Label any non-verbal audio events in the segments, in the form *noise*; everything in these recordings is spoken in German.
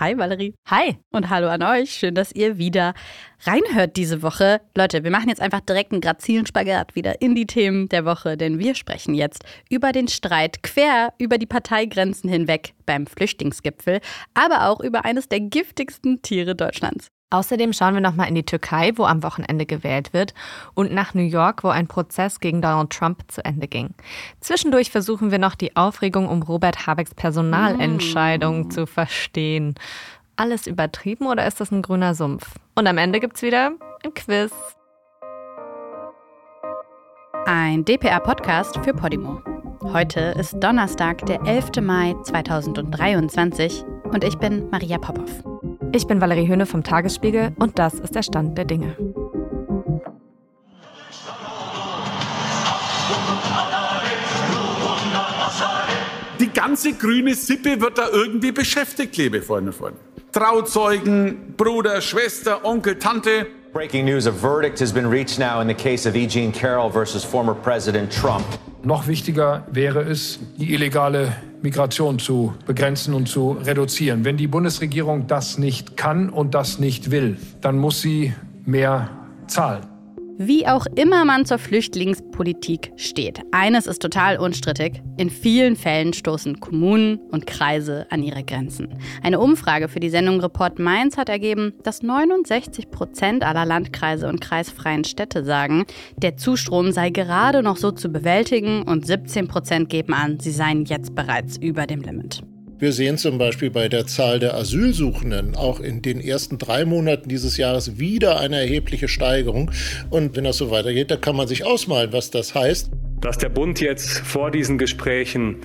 Hi Valerie. Hi. Und hallo an euch. Schön, dass ihr wieder reinhört diese Woche. Leute, wir machen jetzt einfach direkt einen grazilen Spagat wieder in die Themen der Woche, denn wir sprechen jetzt über den Streit quer über die Parteigrenzen hinweg beim Flüchtlingsgipfel, aber auch über eines der giftigsten Tiere Deutschlands. Außerdem schauen wir nochmal in die Türkei, wo am Wochenende gewählt wird, und nach New York, wo ein Prozess gegen Donald Trump zu Ende ging. Zwischendurch versuchen wir noch die Aufregung um Robert Habecks Personalentscheidung mm. zu verstehen. Alles übertrieben oder ist das ein grüner Sumpf? Und am Ende gibt's wieder ein Quiz. Ein DPR-Podcast für Podimo. Heute ist Donnerstag, der 11. Mai 2023 und ich bin Maria Popov. Ich bin Valerie Höhne vom Tagesspiegel und das ist der Stand der Dinge. Die ganze grüne Sippe wird da irgendwie beschäftigt, liebe Freunde und Freunde. Trauzeugen, Bruder, Schwester, Onkel, Tante. Breaking news, a verdict has been reached now in the case of E. Jean Carroll versus former President Trump. Noch wichtiger wäre es, die illegale Migration zu begrenzen und zu reduzieren. Wenn die Bundesregierung das nicht kann und das nicht will, dann muss sie mehr zahlen. Wie auch immer man zur Flüchtlingspolitik steht, eines ist total unstrittig. In vielen Fällen stoßen Kommunen und Kreise an ihre Grenzen. Eine Umfrage für die Sendung Report Mainz hat ergeben, dass 69 Prozent aller Landkreise und kreisfreien Städte sagen, der Zustrom sei gerade noch so zu bewältigen und 17 Prozent geben an, sie seien jetzt bereits über dem Limit. Wir sehen zum Beispiel bei der Zahl der Asylsuchenden auch in den ersten drei Monaten dieses Jahres wieder eine erhebliche Steigerung. Und wenn das so weitergeht, dann kann man sich ausmalen, was das heißt. Dass der Bund jetzt vor diesen Gesprächen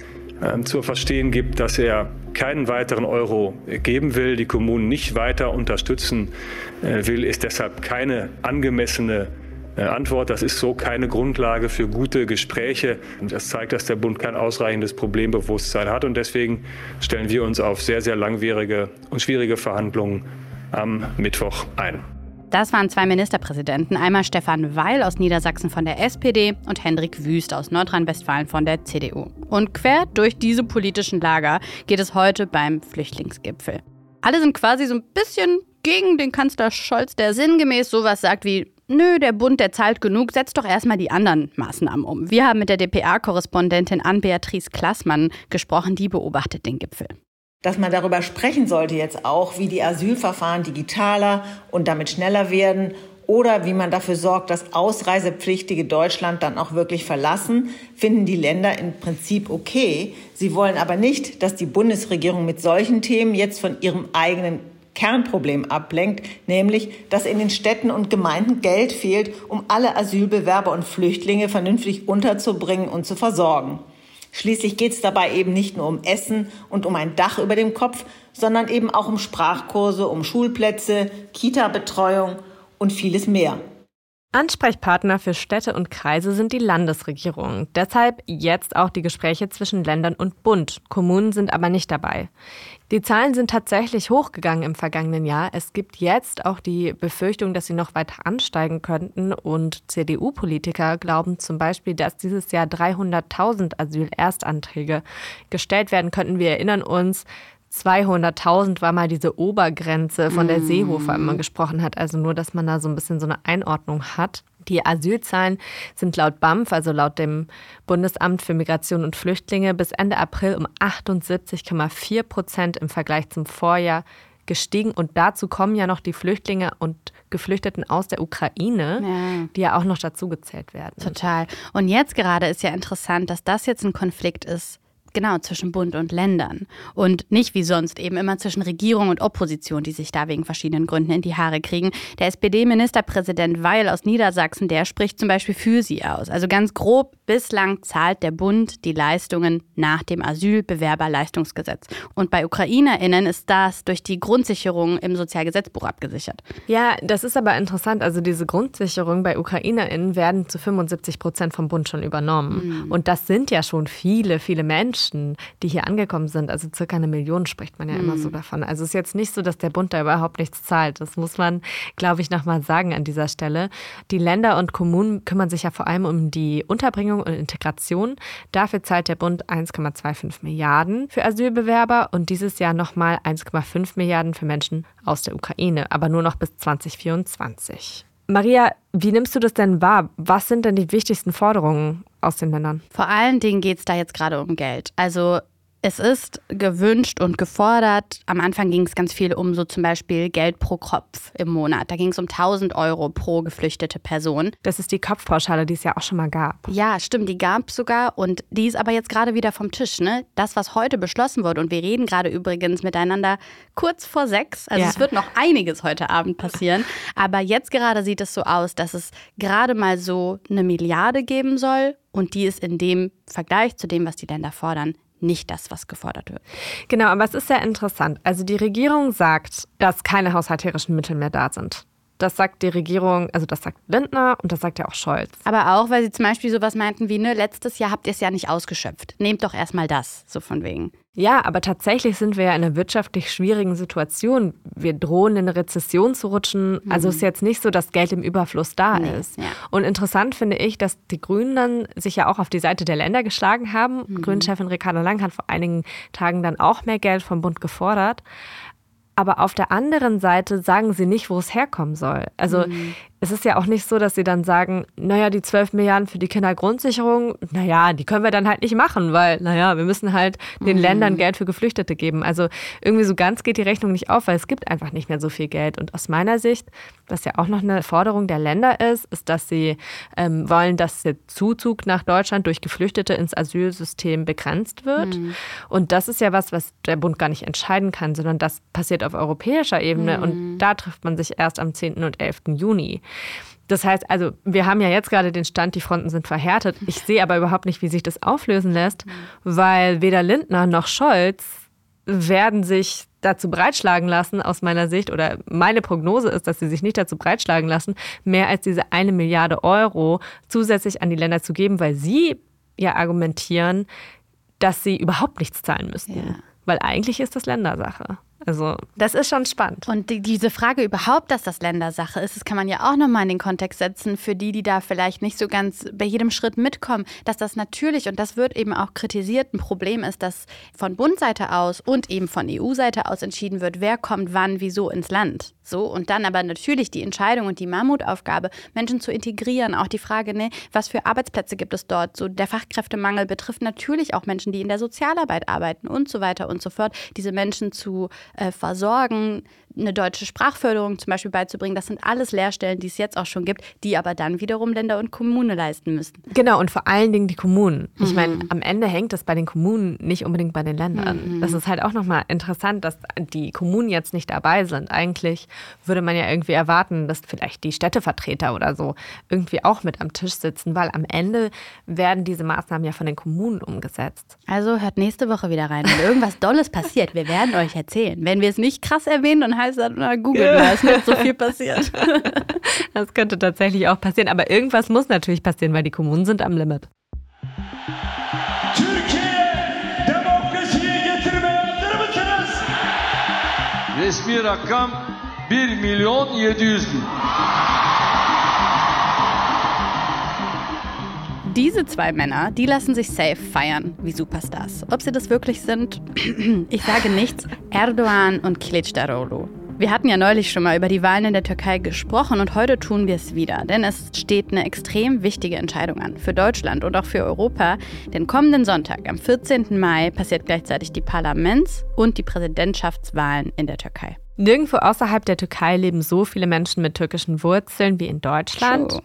äh, zu verstehen gibt, dass er keinen weiteren Euro geben will, die Kommunen nicht weiter unterstützen äh, will, ist deshalb keine angemessene Antwort, das ist so keine Grundlage für gute Gespräche. Das zeigt, dass der Bund kein ausreichendes Problembewusstsein hat. Und deswegen stellen wir uns auf sehr, sehr langwierige und schwierige Verhandlungen am Mittwoch ein. Das waren zwei Ministerpräsidenten, einmal Stefan Weil aus Niedersachsen von der SPD und Hendrik Wüst aus Nordrhein-Westfalen von der CDU. Und quer durch diese politischen Lager geht es heute beim Flüchtlingsgipfel. Alle sind quasi so ein bisschen gegen den Kanzler Scholz, der sinngemäß sowas sagt wie nö, der Bund, der zahlt genug, setzt doch erstmal die anderen Maßnahmen um. Wir haben mit der DPA-Korrespondentin Ann-Beatrice Klassmann gesprochen, die beobachtet den Gipfel. Dass man darüber sprechen sollte jetzt auch, wie die Asylverfahren digitaler und damit schneller werden oder wie man dafür sorgt, dass Ausreisepflichtige Deutschland dann auch wirklich verlassen, finden die Länder im Prinzip okay. Sie wollen aber nicht, dass die Bundesregierung mit solchen Themen jetzt von ihrem eigenen Kernproblem ablenkt, nämlich, dass in den Städten und Gemeinden Geld fehlt, um alle Asylbewerber und Flüchtlinge vernünftig unterzubringen und zu versorgen. Schließlich geht es dabei eben nicht nur um Essen und um ein Dach über dem Kopf, sondern eben auch um Sprachkurse, um Schulplätze, Kita-Betreuung und vieles mehr. Ansprechpartner für Städte und Kreise sind die Landesregierungen. Deshalb jetzt auch die Gespräche zwischen Ländern und Bund. Kommunen sind aber nicht dabei. Die Zahlen sind tatsächlich hochgegangen im vergangenen Jahr. Es gibt jetzt auch die Befürchtung, dass sie noch weiter ansteigen könnten. Und CDU-Politiker glauben zum Beispiel, dass dieses Jahr 300.000 Asylerstanträge gestellt werden könnten. Wir erinnern uns, 200.000 war mal diese Obergrenze, von der Seehofer immer gesprochen hat. Also nur, dass man da so ein bisschen so eine Einordnung hat. Die Asylzahlen sind laut BAMF, also laut dem Bundesamt für Migration und Flüchtlinge, bis Ende April um 78,4 Prozent im Vergleich zum Vorjahr gestiegen. Und dazu kommen ja noch die Flüchtlinge und Geflüchteten aus der Ukraine, ja. die ja auch noch dazu gezählt werden. Total. Und jetzt gerade ist ja interessant, dass das jetzt ein Konflikt ist, Genau, zwischen Bund und Ländern. Und nicht wie sonst eben immer zwischen Regierung und Opposition, die sich da wegen verschiedenen Gründen in die Haare kriegen. Der SPD-Ministerpräsident Weil aus Niedersachsen, der spricht zum Beispiel für sie aus. Also ganz grob, bislang zahlt der Bund die Leistungen nach dem Asylbewerberleistungsgesetz. Und bei UkrainerInnen ist das durch die Grundsicherung im Sozialgesetzbuch abgesichert. Ja, das ist aber interessant. Also diese Grundsicherung bei UkrainerInnen werden zu 75 Prozent vom Bund schon übernommen. Mhm. Und das sind ja schon viele, viele Menschen Menschen, die hier angekommen sind, also circa eine Million spricht man ja immer so mhm. davon. Also es ist jetzt nicht so, dass der Bund da überhaupt nichts zahlt. Das muss man, glaube ich, nochmal sagen an dieser Stelle. Die Länder und Kommunen kümmern sich ja vor allem um die Unterbringung und Integration. Dafür zahlt der Bund 1,25 Milliarden für Asylbewerber und dieses Jahr nochmal 1,5 Milliarden für Menschen aus der Ukraine, aber nur noch bis 2024. Maria, wie nimmst du das denn wahr? Was sind denn die wichtigsten Forderungen aus den Ländern? Vor allen Dingen geht es da jetzt gerade um Geld. Also es ist gewünscht und gefordert. Am Anfang ging es ganz viel um so zum Beispiel Geld pro Kopf im Monat. Da ging es um 1000 Euro pro geflüchtete Person. Das ist die Kopfpauschale, die es ja auch schon mal gab. Ja, stimmt, die gab es sogar. Und die ist aber jetzt gerade wieder vom Tisch. Ne? Das, was heute beschlossen wurde, und wir reden gerade übrigens miteinander kurz vor sechs. Also ja. es wird noch einiges heute Abend passieren. Aber jetzt gerade sieht es so aus, dass es gerade mal so eine Milliarde geben soll. Und die ist in dem Vergleich zu dem, was die Länder fordern, nicht das, was gefordert wird. Genau, aber es ist sehr interessant. Also die Regierung sagt, dass keine haushalterischen Mittel mehr da sind. Das sagt die Regierung, also das sagt Lindner und das sagt ja auch Scholz. Aber auch, weil sie zum Beispiel sowas meinten wie, ne, letztes Jahr habt ihr es ja nicht ausgeschöpft. Nehmt doch erstmal das, so von wegen. Ja, aber tatsächlich sind wir ja in einer wirtschaftlich schwierigen Situation. Wir drohen in eine Rezession zu rutschen. Mhm. Also ist jetzt nicht so, dass Geld im Überfluss da nee, ist. Ja. Und interessant finde ich, dass die Grünen dann sich ja auch auf die Seite der Länder geschlagen haben. Mhm. Grünchefin Ricardo Lang hat vor einigen Tagen dann auch mehr Geld vom Bund gefordert. Aber auf der anderen Seite sagen sie nicht, wo es herkommen soll. Also mhm es ist ja auch nicht so, dass sie dann sagen, naja, die 12 Milliarden für die Kindergrundsicherung, naja, die können wir dann halt nicht machen, weil, naja, wir müssen halt den mhm. Ländern Geld für Geflüchtete geben. Also irgendwie so ganz geht die Rechnung nicht auf, weil es gibt einfach nicht mehr so viel Geld. Und aus meiner Sicht, was ja auch noch eine Forderung der Länder ist, ist, dass sie ähm, wollen, dass der Zuzug nach Deutschland durch Geflüchtete ins Asylsystem begrenzt wird. Mhm. Und das ist ja was, was der Bund gar nicht entscheiden kann, sondern das passiert auf europäischer Ebene. Mhm. Und da trifft man sich erst am 10. und 11. Juni. Das heißt also, wir haben ja jetzt gerade den Stand, die Fronten sind verhärtet. Ich sehe aber überhaupt nicht, wie sich das auflösen lässt, weil weder Lindner noch Scholz werden sich dazu breitschlagen lassen, aus meiner Sicht, oder meine Prognose ist, dass sie sich nicht dazu breitschlagen lassen, mehr als diese eine Milliarde Euro zusätzlich an die Länder zu geben, weil sie ja argumentieren, dass sie überhaupt nichts zahlen müssten. Ja. Weil eigentlich ist das Ländersache. Also, das ist schon spannend. Und die, diese Frage überhaupt, dass das Ländersache ist, das kann man ja auch nochmal in den Kontext setzen, für die, die da vielleicht nicht so ganz bei jedem Schritt mitkommen, dass das natürlich, und das wird eben auch kritisiert, ein Problem ist, dass von Bundseite aus und eben von EU-Seite aus entschieden wird, wer kommt wann, wieso ins Land. So, und dann aber natürlich die Entscheidung und die Mammutaufgabe, Menschen zu integrieren. Auch die Frage, ne, was für Arbeitsplätze gibt es dort? So, der Fachkräftemangel betrifft natürlich auch Menschen, die in der Sozialarbeit arbeiten und so weiter und so fort. Diese Menschen zu äh, versorgen, eine deutsche Sprachförderung zum Beispiel beizubringen. Das sind alles Lehrstellen, die es jetzt auch schon gibt, die aber dann wiederum Länder und Kommunen leisten müssen. Genau, und vor allen Dingen die Kommunen. Ich mhm. meine, am Ende hängt das bei den Kommunen nicht unbedingt bei den Ländern. Mhm. Das ist halt auch nochmal interessant, dass die Kommunen jetzt nicht dabei sind. Eigentlich würde man ja irgendwie erwarten, dass vielleicht die Städtevertreter oder so irgendwie auch mit am Tisch sitzen, weil am Ende werden diese Maßnahmen ja von den Kommunen umgesetzt. Also hört nächste Woche wieder rein. Wenn irgendwas Dolles passiert, wir werden euch erzählen. Wenn wir es nicht krass erwähnen, dann heißt das, na, googelt mal, es ist nicht so viel passiert. *laughs* das könnte tatsächlich auch passieren, aber irgendwas muss natürlich passieren, weil die Kommunen sind am Limit. Resmi rakam 1 Million 700 bin. Diese zwei Männer, die lassen sich safe feiern wie Superstars. Ob sie das wirklich sind, *clears throat* ich sage nichts. Erdogan und Kılıçdaroğlu. Wir hatten ja neulich schon mal über die Wahlen in der Türkei gesprochen und heute tun wir es wieder, denn es steht eine extrem wichtige Entscheidung an für Deutschland und auch für Europa. Denn kommenden Sonntag, am 14. Mai, passiert gleichzeitig die Parlaments- und die Präsidentschaftswahlen in der Türkei. Nirgendwo außerhalb der Türkei leben so viele Menschen mit türkischen Wurzeln wie in Deutschland. True.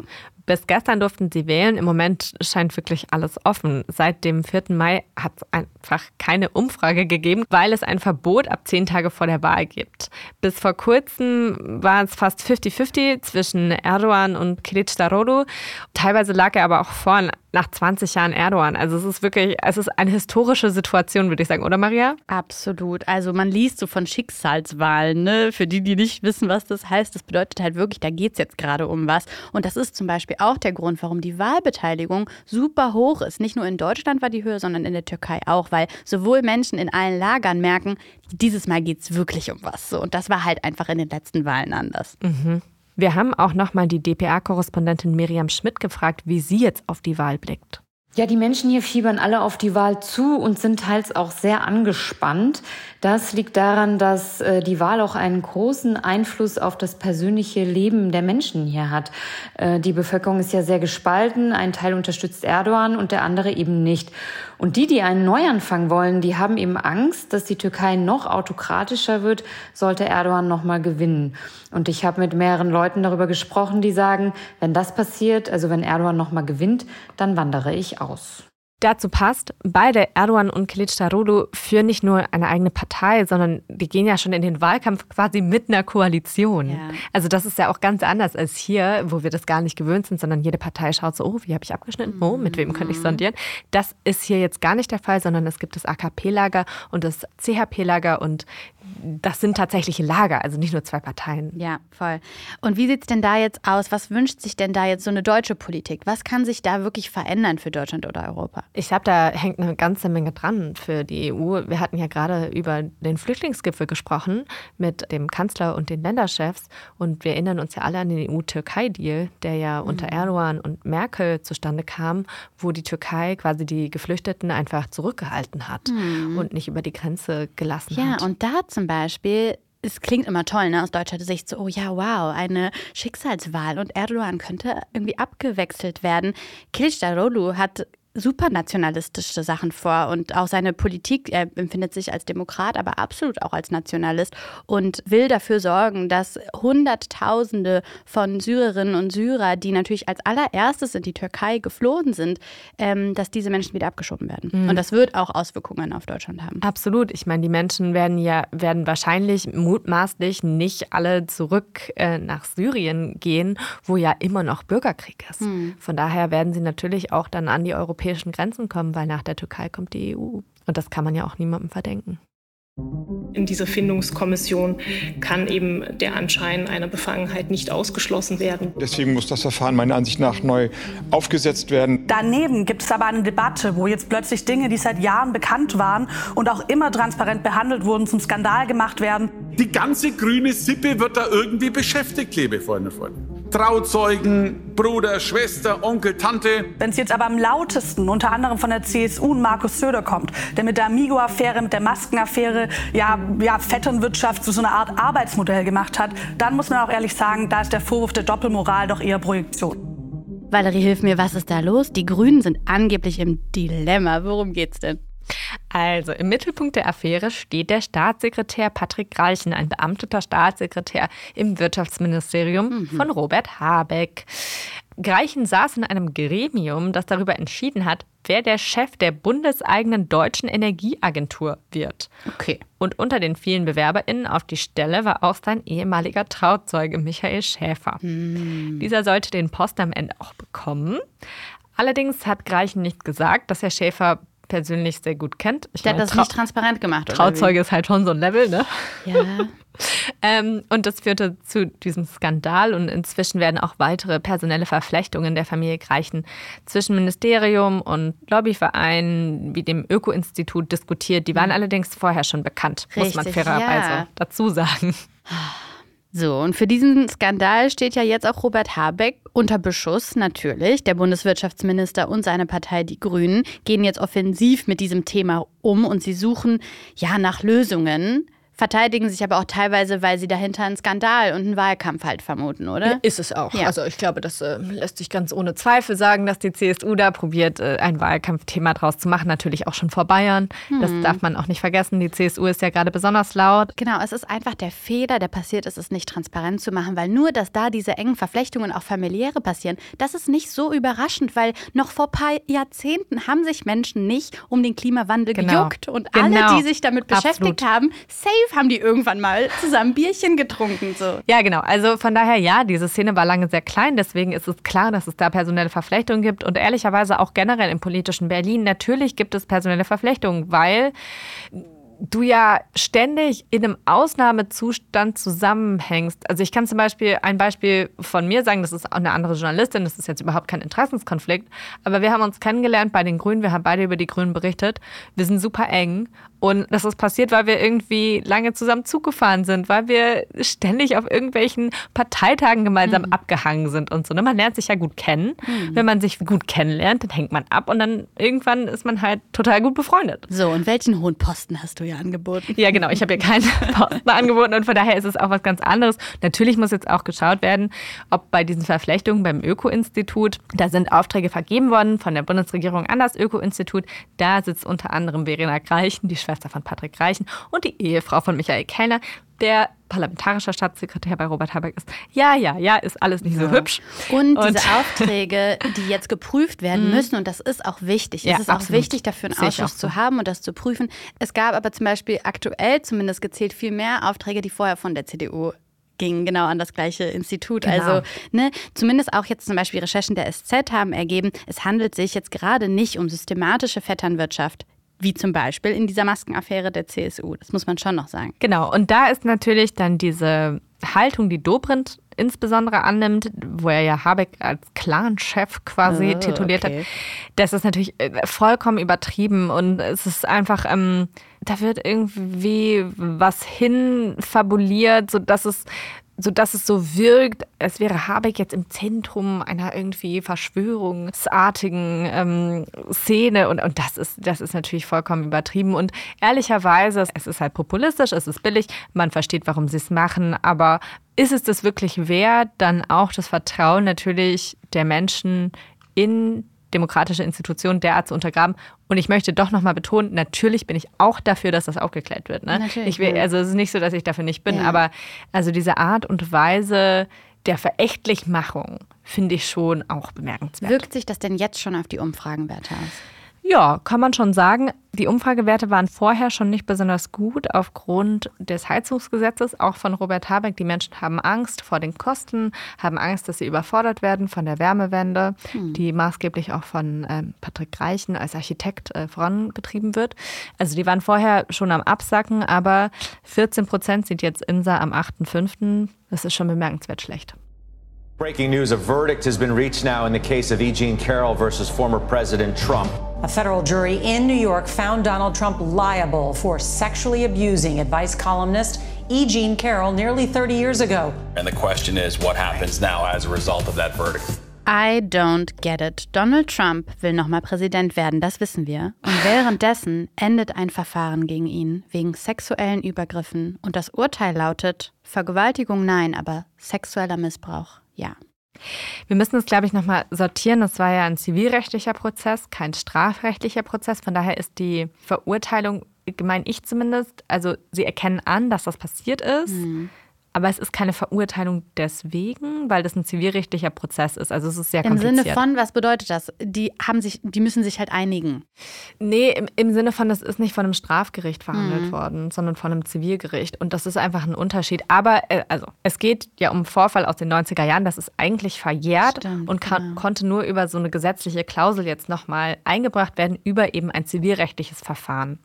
Bis gestern durften sie wählen. Im Moment scheint wirklich alles offen. Seit dem 4. Mai hat es einfach keine Umfrage gegeben, weil es ein Verbot ab zehn Tage vor der Wahl gibt. Bis vor kurzem war es fast 50-50 zwischen Erdogan und Kılıçdaroğlu. Teilweise lag er aber auch vorn nach 20 Jahren Erdogan. Also es ist wirklich, es ist eine historische Situation, würde ich sagen, oder Maria? Absolut. Also man liest so von Schicksalswahlen, ne? Für die, die nicht wissen, was das heißt, das bedeutet halt wirklich, da geht es jetzt gerade um was. Und das ist zum Beispiel auch der Grund, warum die Wahlbeteiligung super hoch ist. Nicht nur in Deutschland war die Höhe, sondern in der Türkei auch, weil sowohl Menschen in allen Lagern merken, dieses Mal geht es wirklich um was. Und das war halt einfach in den letzten Wahlen anders. Mhm. Wir haben auch nochmal die DPA-Korrespondentin Miriam Schmidt gefragt, wie sie jetzt auf die Wahl blickt. Ja, die Menschen hier fiebern alle auf die Wahl zu und sind teils auch sehr angespannt. Das liegt daran, dass äh, die Wahl auch einen großen Einfluss auf das persönliche Leben der Menschen hier hat. Äh, die Bevölkerung ist ja sehr gespalten. Ein Teil unterstützt Erdogan und der andere eben nicht. Und die, die einen Neuanfang wollen, die haben eben Angst, dass die Türkei noch autokratischer wird, sollte Erdogan noch mal gewinnen. Und ich habe mit mehreren Leuten darüber gesprochen, die sagen, wenn das passiert, also wenn Erdogan noch mal gewinnt, dann wandere ich aus. Dazu passt, beide Erdogan und Kılıçdaroğlu führen nicht nur eine eigene Partei, sondern die gehen ja schon in den Wahlkampf quasi mit einer Koalition. Ja. Also das ist ja auch ganz anders als hier, wo wir das gar nicht gewöhnt sind, sondern jede Partei schaut so, oh, wie habe ich abgeschnitten? Oh, mit wem könnte ich sondieren? Das ist hier jetzt gar nicht der Fall, sondern es gibt das AKP-Lager und das CHP-Lager und das sind tatsächliche Lager, also nicht nur zwei Parteien. Ja, voll. Und wie sieht es denn da jetzt aus? Was wünscht sich denn da jetzt so eine deutsche Politik? Was kann sich da wirklich verändern für Deutschland oder Europa? Ich glaube, da hängt eine ganze Menge dran für die EU. Wir hatten ja gerade über den Flüchtlingsgipfel gesprochen mit dem Kanzler und den Länderchefs. Und wir erinnern uns ja alle an den EU-Türkei-Deal, der ja mhm. unter Erdogan und Merkel zustande kam, wo die Türkei quasi die Geflüchteten einfach zurückgehalten hat mhm. und nicht über die Grenze gelassen ja, hat. Ja, und da zum Beispiel es klingt immer toll, ne, aus deutscher Sicht so, oh ja, wow, eine Schicksalswahl und Erdogan könnte irgendwie abgewechselt werden. Kılıçdaroğlu hat supernationalistische Sachen vor und auch seine Politik, er empfindet sich als Demokrat, aber absolut auch als Nationalist und will dafür sorgen, dass Hunderttausende von Syrerinnen und Syrer, die natürlich als allererstes in die Türkei geflohen sind, ähm, dass diese Menschen wieder abgeschoben werden. Mhm. Und das wird auch Auswirkungen auf Deutschland haben. Absolut. Ich meine, die Menschen werden ja, werden wahrscheinlich mutmaßlich nicht alle zurück äh, nach Syrien gehen, wo ja immer noch Bürgerkrieg ist. Mhm. Von daher werden sie natürlich auch dann an die Europäische europäischen Grenzen kommen, weil nach der Türkei kommt die EU. Und das kann man ja auch niemandem verdenken. In dieser Findungskommission kann eben der Anschein einer Befangenheit nicht ausgeschlossen werden. Deswegen muss das Verfahren meiner Ansicht nach neu aufgesetzt werden. Daneben gibt es aber eine Debatte, wo jetzt plötzlich Dinge, die seit Jahren bekannt waren und auch immer transparent behandelt wurden, zum Skandal gemacht werden. Die ganze grüne Sippe wird da irgendwie beschäftigt, liebe Freunde und Freunde. Trauzeugen, Bruder, Schwester, Onkel, Tante. Wenn es jetzt aber am lautesten unter anderem von der CSU und Markus Söder kommt, der mit der Amigo-Affäre, mit der Maskenaffäre, ja, ja, Vetternwirtschaft zu so einer Art Arbeitsmodell gemacht hat, dann muss man auch ehrlich sagen, da ist der Vorwurf der Doppelmoral doch eher Projektion. Valerie, hilf mir, was ist da los? Die Grünen sind angeblich im Dilemma. Worum geht's denn? Also, im Mittelpunkt der Affäre steht der Staatssekretär Patrick Greichen, ein beamteter Staatssekretär im Wirtschaftsministerium mhm. von Robert Habeck. Greichen saß in einem Gremium, das darüber entschieden hat, wer der Chef der bundeseigenen deutschen Energieagentur wird. Okay. Und unter den vielen BewerberInnen auf die Stelle war auch sein ehemaliger Trauzeuge Michael Schäfer. Mhm. Dieser sollte den Post am Ende auch bekommen. Allerdings hat Greichen nicht gesagt, dass Herr Schäfer persönlich sehr gut kennt. Ich der meine, hat das nicht transparent gemacht. Trauzeuge ist halt schon so ein Level, ne? Ja. *laughs* ähm, und das führte zu diesem Skandal und inzwischen werden auch weitere personelle Verflechtungen der Familie Greichen zwischen Ministerium und Lobbyvereinen wie dem Öko-Institut diskutiert. Die waren mhm. allerdings vorher schon bekannt, Richtig, muss man fairerweise ja. dazu sagen. *sighs* So, und für diesen Skandal steht ja jetzt auch Robert Habeck unter Beschuss, natürlich. Der Bundeswirtschaftsminister und seine Partei, die Grünen, gehen jetzt offensiv mit diesem Thema um und sie suchen ja nach Lösungen verteidigen sich aber auch teilweise, weil sie dahinter einen Skandal und einen Wahlkampf halt vermuten, oder? Ist es auch. Ja. Also ich glaube, das äh, lässt sich ganz ohne Zweifel sagen, dass die CSU da probiert, äh, ein Wahlkampfthema draus zu machen. Natürlich auch schon vor Bayern. Hm. Das darf man auch nicht vergessen. Die CSU ist ja gerade besonders laut. Genau, es ist einfach der Fehler, der passiert ist, es nicht transparent zu machen, weil nur, dass da diese engen Verflechtungen auch familiäre passieren, das ist nicht so überraschend, weil noch vor ein paar Jahrzehnten haben sich Menschen nicht um den Klimawandel genau. gejuckt und genau. alle, die sich damit beschäftigt Absolut. haben, safe haben die irgendwann mal zusammen Bierchen getrunken. So. Ja, genau. Also von daher, ja, diese Szene war lange sehr klein. Deswegen ist es klar, dass es da personelle Verflechtungen gibt. Und ehrlicherweise auch generell im politischen Berlin. Natürlich gibt es personelle Verflechtungen, weil du ja ständig in einem Ausnahmezustand zusammenhängst. Also ich kann zum Beispiel ein Beispiel von mir sagen, das ist eine andere Journalistin, das ist jetzt überhaupt kein Interessenskonflikt, aber wir haben uns kennengelernt bei den Grünen, wir haben beide über die Grünen berichtet, wir sind super eng und das ist passiert, weil wir irgendwie lange zusammen Zug gefahren sind, weil wir ständig auf irgendwelchen Parteitagen gemeinsam mhm. abgehangen sind und so. Ne? Man lernt sich ja gut kennen. Mhm. Wenn man sich gut kennenlernt, dann hängt man ab und dann irgendwann ist man halt total gut befreundet. So, und welchen hohen Posten hast du ja angeboten? Ja, genau. Ich habe ja keinen *laughs* Posten angeboten und von daher ist es auch was ganz anderes. Natürlich muss jetzt auch geschaut werden, ob bei diesen Verflechtungen beim Öko-Institut, da sind Aufträge vergeben worden von der Bundesregierung an das Öko-Institut. Da sitzt unter anderem Verena Greichen, die Schwester von Patrick Reichen und die Ehefrau von Michael Kellner, der parlamentarischer Staatssekretär bei Robert Habeck ist. Ja, ja, ja, ist alles nicht ja. so hübsch. Und, und, diese Aufträge, die jetzt geprüft werden *laughs* mhm. müssen, und das ist auch wichtig. Es ja, ist absolut. auch wichtig, dafür einen Ausschuss zu haben und das zu prüfen. Es gab aber zum Beispiel aktuell zumindest gezählt viel mehr Aufträge, die vorher von der CDU gingen genau an das gleiche Institut. Genau. Also ne, zumindest auch jetzt zum Beispiel Recherchen der SZ haben ergeben, es handelt sich jetzt gerade nicht um systematische Vetternwirtschaft wie zum Beispiel in dieser Maskenaffäre der CSU. Das muss man schon noch sagen. Genau, und da ist natürlich dann diese Haltung, die Dobrindt insbesondere annimmt, wo er ja Habeck als Clan-Chef quasi oh, tituliert okay. hat, das ist natürlich äh, vollkommen übertrieben und es ist einfach, ähm, da wird irgendwie was hinfabuliert, sodass es sodass es so wirkt, als wäre Habeck jetzt im Zentrum einer irgendwie verschwörungsartigen ähm, Szene. Und, und das, ist, das ist natürlich vollkommen übertrieben. Und ehrlicherweise, es ist halt populistisch, es ist billig, man versteht, warum sie es machen, aber ist es das wirklich wert, dann auch das Vertrauen natürlich der Menschen in demokratische Institutionen derart zu untergraben. Und ich möchte doch nochmal betonen, natürlich bin ich auch dafür, dass das aufgeklärt wird. Ne? Ich will, also es ist nicht so, dass ich dafür nicht bin, ja. aber also diese Art und Weise der Verächtlichmachung finde ich schon auch bemerkenswert. Wirkt sich das denn jetzt schon auf die Umfragenwerte aus? Ja, kann man schon sagen. Die Umfragewerte waren vorher schon nicht besonders gut aufgrund des Heizungsgesetzes, auch von Robert Habeck. Die Menschen haben Angst vor den Kosten, haben Angst, dass sie überfordert werden von der Wärmewende, hm. die maßgeblich auch von ähm, Patrick Reichen als Architekt äh, vorangetrieben wird. Also die waren vorher schon am Absacken, aber 14 Prozent sieht jetzt INSA am 8.5. Das ist schon bemerkenswert schlecht. Breaking news a verdict has been reached now in the case of E. Jean Carroll versus former President Trump. A federal jury in New York found Donald Trump liable for sexually abusing advice columnist E. Jean Carroll nearly 30 years ago. And the question is what happens now as a result of that verdict? I don't get it. Donald Trump will nochmal Präsident werden, das wissen wir. Und *laughs* währenddessen endet ein Verfahren gegen ihn wegen sexuellen Übergriffen. Und das Urteil lautet Vergewaltigung nein, aber sexueller Missbrauch ja. Wir müssen es, glaube ich, nochmal sortieren. Das war ja ein zivilrechtlicher Prozess, kein strafrechtlicher Prozess. Von daher ist die Verurteilung, meine ich zumindest, also sie erkennen an, dass das passiert ist. Mhm. Aber es ist keine Verurteilung deswegen, weil das ein zivilrechtlicher Prozess ist. Also es ist sehr kompliziert. Im Sinne von, was bedeutet das? Die haben sich, die müssen sich halt einigen. Nee, im, im Sinne von, das ist nicht von einem Strafgericht verhandelt mhm. worden, sondern von einem Zivilgericht. Und das ist einfach ein Unterschied. Aber äh, also, es geht ja um einen Vorfall aus den 90er Jahren, das ist eigentlich verjährt Stimmt, und kann, genau. konnte nur über so eine gesetzliche Klausel jetzt nochmal eingebracht werden, über eben ein zivilrechtliches Verfahren.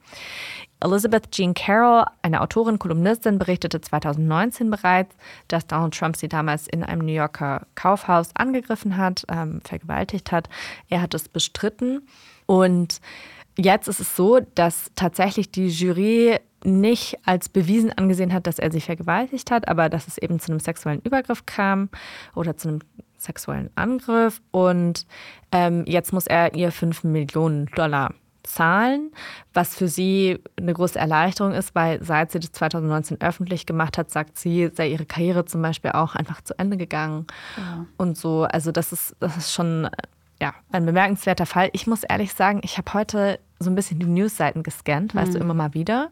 Elizabeth Jean Carroll, eine Autorin, Kolumnistin, berichtete 2019 bereits, dass Donald Trump sie damals in einem New Yorker Kaufhaus angegriffen hat, ähm, vergewaltigt hat. Er hat es bestritten. Und jetzt ist es so, dass tatsächlich die Jury nicht als bewiesen angesehen hat, dass er sie vergewaltigt hat, aber dass es eben zu einem sexuellen Übergriff kam oder zu einem sexuellen Angriff. Und ähm, jetzt muss er ihr 5 Millionen Dollar Zahlen, was für sie eine große Erleichterung ist, weil seit sie das 2019 öffentlich gemacht hat, sagt sie, sei ihre Karriere zum Beispiel auch einfach zu Ende gegangen ja. und so. Also das ist, das ist schon ja, ein bemerkenswerter Fall. Ich muss ehrlich sagen, ich habe heute so ein bisschen die Newsseiten gescannt, mhm. weißt du, mhm. immer mal wieder.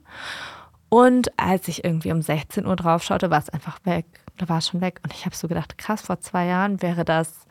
Und als ich irgendwie um 16 Uhr drauf schaute, war es einfach weg. Da war es schon weg. Und ich habe so gedacht, krass, vor zwei Jahren wäre das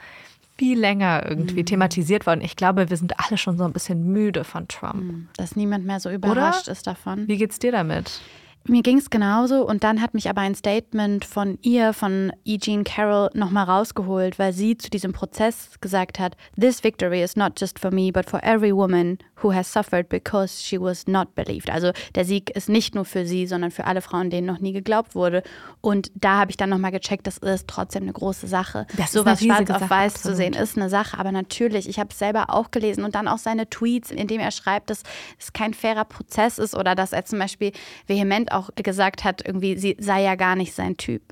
viel länger irgendwie mhm. thematisiert worden. Ich glaube, wir sind alle schon so ein bisschen müde von Trump. Mhm. Dass niemand mehr so überrascht Oder? ist davon. Wie geht's dir damit? Mir ging es genauso und dann hat mich aber ein Statement von ihr, von E. Jean Carroll, nochmal rausgeholt, weil sie zu diesem Prozess gesagt hat, This victory is not just for me, but for every woman who has suffered because she was not believed. Also der Sieg ist nicht nur für sie, sondern für alle Frauen, denen noch nie geglaubt wurde. Und da habe ich dann nochmal gecheckt, das ist trotzdem eine große Sache. Das Sowas ist eine schwarz auf Sache, weiß absolut. zu sehen, ist eine Sache. Aber natürlich, ich habe es selber auch gelesen und dann auch seine Tweets, in dem er schreibt, dass es kein fairer Prozess ist oder dass er zum Beispiel vehement auch gesagt hat, irgendwie, sie sei ja gar nicht sein Typ.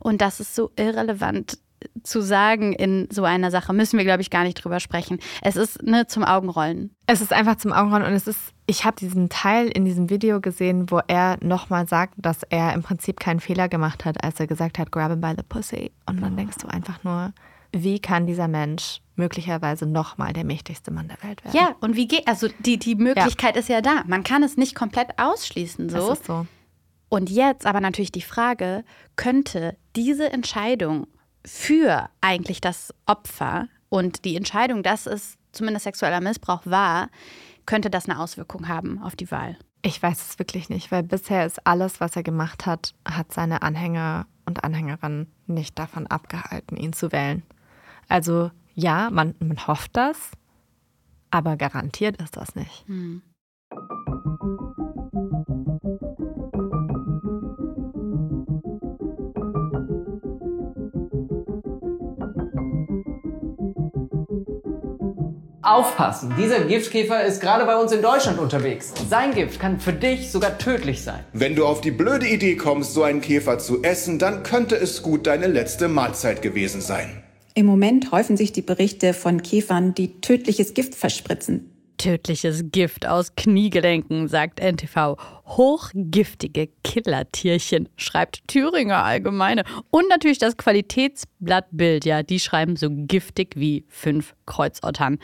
Und das ist so irrelevant zu sagen in so einer Sache. Müssen wir, glaube ich, gar nicht drüber sprechen. Es ist ne, zum Augenrollen. Es ist einfach zum Augenrollen und es ist, ich habe diesen Teil in diesem Video gesehen, wo er nochmal sagt, dass er im Prinzip keinen Fehler gemacht hat, als er gesagt hat, grab him by the pussy. Und dann denkst du einfach nur, wie kann dieser Mensch möglicherweise nochmal der mächtigste Mann der Welt werden? Ja, und wie geht, also die, die Möglichkeit ist ja da. Man kann es nicht komplett ausschließen. So. Das ist so. Und jetzt aber natürlich die Frage, könnte diese Entscheidung für eigentlich das Opfer und die Entscheidung, dass es zumindest sexueller Missbrauch war, könnte das eine Auswirkung haben auf die Wahl? Ich weiß es wirklich nicht, weil bisher ist alles, was er gemacht hat, hat seine Anhänger und Anhängerinnen nicht davon abgehalten, ihn zu wählen. Also ja, man, man hofft das, aber garantiert ist das nicht. Hm. Aufpassen, dieser Giftkäfer ist gerade bei uns in Deutschland unterwegs. Sein Gift kann für dich sogar tödlich sein. Wenn du auf die blöde Idee kommst, so einen Käfer zu essen, dann könnte es gut deine letzte Mahlzeit gewesen sein. Im Moment häufen sich die Berichte von Käfern, die tödliches Gift verspritzen. Tödliches Gift aus Kniegelenken, sagt NTV. Hochgiftige Killertierchen, schreibt Thüringer Allgemeine. Und natürlich das Qualitätsblatt Bild, ja, die schreiben so giftig wie fünf Kreuzottern.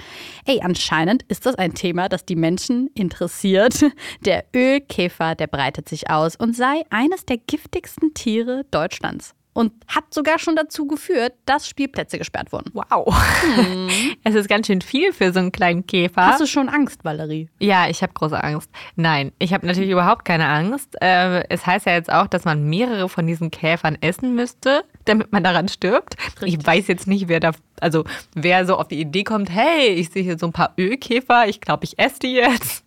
Ey, anscheinend ist das ein Thema, das die Menschen interessiert. Der Ölkäfer, der breitet sich aus und sei eines der giftigsten Tiere Deutschlands und hat sogar schon dazu geführt, dass Spielplätze gesperrt wurden. Wow. *laughs* Es ist ganz schön viel für so einen kleinen Käfer. Hast du schon Angst, Valerie? Ja, ich habe große Angst. Nein, ich habe natürlich überhaupt keine Angst. Äh, es heißt ja jetzt auch, dass man mehrere von diesen Käfern essen müsste, damit man daran stirbt. Ich weiß jetzt nicht, wer da, also wer so auf die Idee kommt, hey, ich sehe hier so ein paar Ölkäfer, ich glaube, ich esse die jetzt.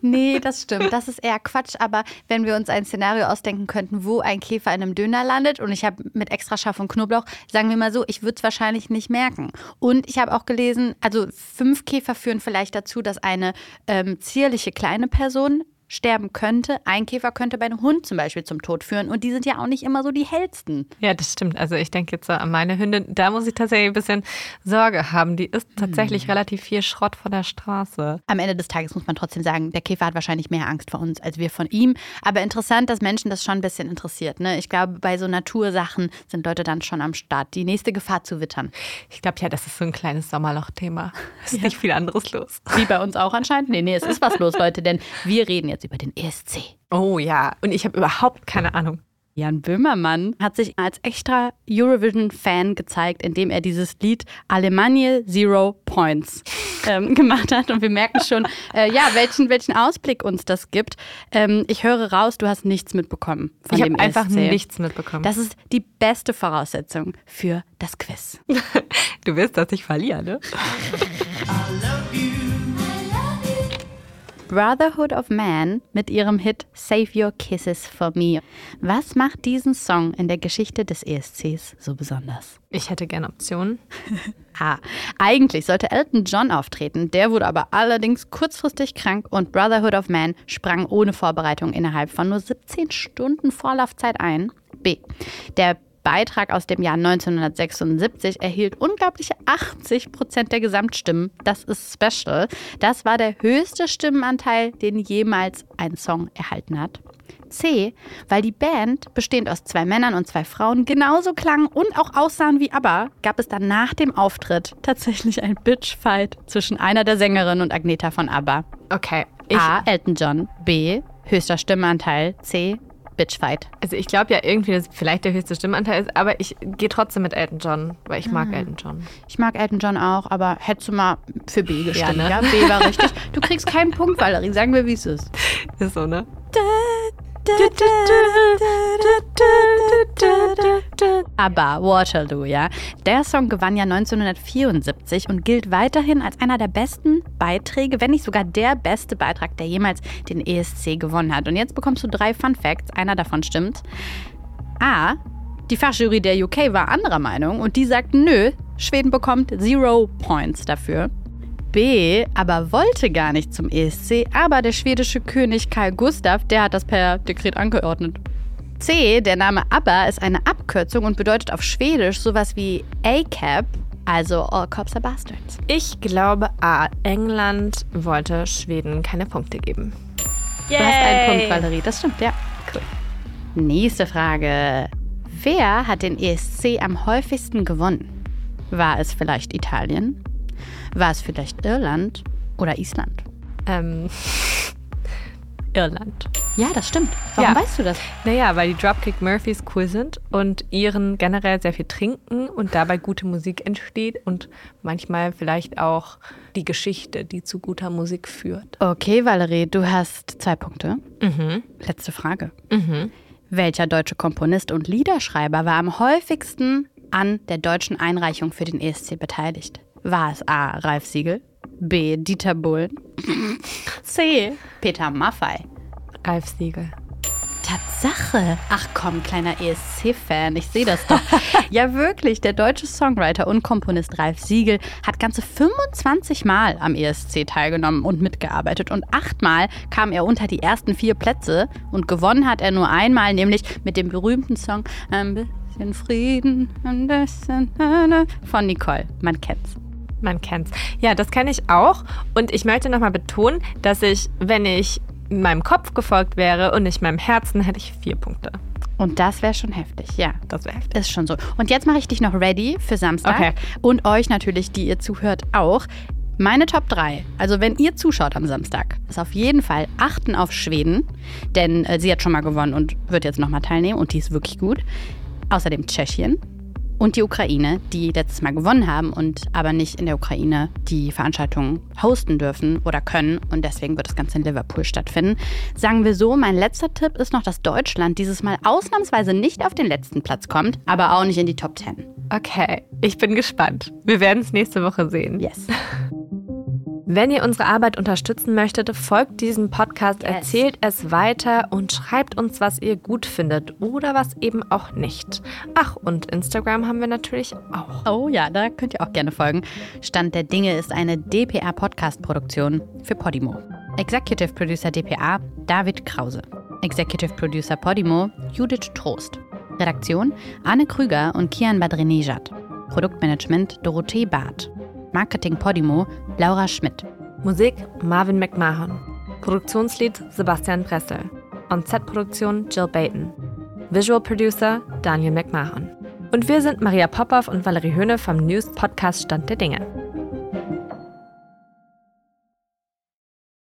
Nee, das stimmt. Das ist eher Quatsch. Aber wenn wir uns ein Szenario ausdenken könnten, wo ein Käfer in einem Döner landet und ich habe mit extra scharf und Knoblauch, sagen wir mal so, ich würde es wahrscheinlich nicht merken. Und ich habe auch gelesen, also fünf Käfer führen vielleicht dazu, dass eine ähm, zierliche kleine Person sterben könnte. Ein Käfer könnte bei einem Hund zum Beispiel zum Tod führen. Und die sind ja auch nicht immer so die hellsten. Ja, das stimmt. Also ich denke jetzt an meine Hündin, da muss ich tatsächlich ein bisschen Sorge haben. Die isst tatsächlich relativ viel Schrott von der Straße. Am Ende des Tages muss man trotzdem sagen, der Käfer hat wahrscheinlich mehr Angst vor uns als wir von ihm. Aber interessant, dass Menschen das schon ein bisschen interessiert. Ne? Ich glaube, bei so Natursachen sind Leute dann schon am Start, die nächste Gefahr zu wittern. Ich glaube ja, das ist so ein kleines Sommerloch-Thema. Es ist nicht viel anderes los. Wie bei uns auch anscheinend? Nee, nee, es ist was los, Leute, denn wir reden jetzt über den ESC. Oh ja, und ich habe überhaupt keine Ahnung. Jan Böhmermann hat sich als extra Eurovision-Fan gezeigt, indem er dieses Lied Alemannia Zero Points ähm, *laughs* gemacht hat. Und wir merken schon, äh, ja, welchen, welchen Ausblick uns das gibt. Ähm, ich höre raus, du hast nichts mitbekommen von Ich dem habe einfach ESC. nichts mitbekommen. Das ist die beste Voraussetzung für das Quiz. *laughs* Du willst, dass ich verliere, ne? *laughs* Brotherhood of Man mit ihrem Hit Save Your Kisses for Me. Was macht diesen Song in der Geschichte des ESCs so besonders? Ich hätte gerne Optionen. *laughs* Ah, eigentlich sollte Elton John auftreten, der wurde aber allerdings kurzfristig krank und Brotherhood of Man sprang ohne Vorbereitung innerhalb von nur 17 Stunden Vorlaufzeit ein. B. Der Beitrag aus dem Jahr 1976 erhielt unglaubliche 80 Prozent der Gesamtstimmen. Das ist special. Das war der höchste Stimmenanteil, den jemals ein Song erhalten hat. C, weil die Band, bestehend aus zwei Männern und zwei Frauen, genauso klang und auch aussahen wie ABBA, gab es dann nach dem Auftritt tatsächlich ein Bitchfight zwischen einer der Sängerinnen und Agneta von ABBA. Okay. A, Elton John. B, höchster Stimmenanteil. C, Bitchfight. Also ich glaube ja irgendwie, dass vielleicht der höchste Stimmanteil ist, aber ich gehe trotzdem mit Elton John, weil ich mag Ah. Elton John. Ich mag Elton John auch, aber hättest du mal für B gestimmt, ne? ja? B war richtig. Du kriegst keinen Punkt, Valerie. Sagen wir, wie es ist. Ist so, ne? ABBA, Waterloo, ja. Der Song gewann ja 1974 und gilt weiterhin als einer der besten Beiträge, wenn nicht sogar der beste Beitrag, der jemals den ESC gewonnen hat. Und jetzt bekommst du drei Fun Facts. Einer davon stimmt. A. Die Fachjury der UK war anderer Meinung und die sagt, nö, Schweden bekommt Zero Points dafür. B aber wollte gar nicht zum ESC, aber der schwedische König Karl Gustav, der hat das per Dekret angeordnet. C, der Name ABBA ist eine Abkürzung und bedeutet auf Schwedisch sowas wie ACAB, also All Cops are Bastards. Ich glaube A. England wollte Schweden keine Punkte geben. Yay. Du hast einen Punkt, Valerie. Das stimmt, ja. Cool. Nächste Frage. Wer hat den ESC am häufigsten gewonnen? War es vielleicht Italien? War es vielleicht Irland oder Island? Ähm, *laughs* Irland. Ja, das stimmt. Warum ja. weißt du das? Naja, weil die Dropkick Murphys cool sind und ihren generell sehr viel trinken und dabei gute Musik entsteht und manchmal vielleicht auch die Geschichte, die zu guter Musik führt. Okay, Valerie, du hast zwei Punkte. Mhm. Letzte Frage. Mhm. Welcher deutsche Komponist und Liederschreiber war am häufigsten an der deutschen Einreichung für den ESC beteiligt? War es A. Ralf Siegel, B. Dieter Bohlen, *laughs* C. Peter Maffei? Ralf Siegel. Tatsache. Ach komm, kleiner ESC-Fan, ich sehe das doch. *laughs* ja, wirklich, der deutsche Songwriter und Komponist Ralf Siegel hat ganze 25 Mal am ESC teilgenommen und mitgearbeitet und achtmal kam er unter die ersten vier Plätze und gewonnen hat er nur einmal, nämlich mit dem berühmten Song Ein bisschen Frieden von Nicole. Man kennt's. Man kennt's. Ja, das kenne ich auch. Und ich möchte nochmal betonen, dass ich, wenn ich meinem Kopf gefolgt wäre und nicht meinem Herzen, hätte ich vier Punkte. Und das wäre schon heftig, ja. Das wäre heftig. Ist schon so. Und jetzt mache ich dich noch ready für Samstag. Okay. Und euch natürlich, die ihr zuhört, auch. Meine Top 3, also wenn ihr zuschaut am Samstag, ist auf jeden Fall achten auf Schweden, denn äh, sie hat schon mal gewonnen und wird jetzt nochmal teilnehmen und die ist wirklich gut. Außerdem Tschechien, und die Ukraine, die letztes Mal gewonnen haben und aber nicht in der Ukraine die Veranstaltung hosten dürfen oder können und deswegen wird das Ganze in Liverpool stattfinden. Sagen wir so, mein letzter Tipp ist noch, dass Deutschland dieses Mal ausnahmsweise nicht auf den letzten Platz kommt, aber auch nicht in die Top 10. Okay, ich bin gespannt. Wir werden es nächste Woche sehen. Yes. *laughs* Wenn ihr unsere Arbeit unterstützen möchtet, folgt diesem Podcast, Yes. erzählt es weiter und schreibt uns, was ihr gut findet oder was eben auch nicht. Ach, und Instagram haben wir natürlich auch. Oh ja, da könnt ihr auch gerne folgen. Stand der Dinge ist eine DPA-Podcast-Produktion für Podimo. Executive Producer DPA David Krause. Executive Producer Podimo Judith Trost. Redaktion Anne Krüger und Kian Badrenejad. Produktmanagement Dorothee Barth. Marketing Podimo Laura Schmidt. Musik Marvin McMahon. Produktionslied Sebastian Pressel. On-Set-Produktion Jill Bayton. Visual Producer Daniel McMahon. Und wir sind Maria Popov und Valerie Höhne vom News Podcast Stand der Dinge.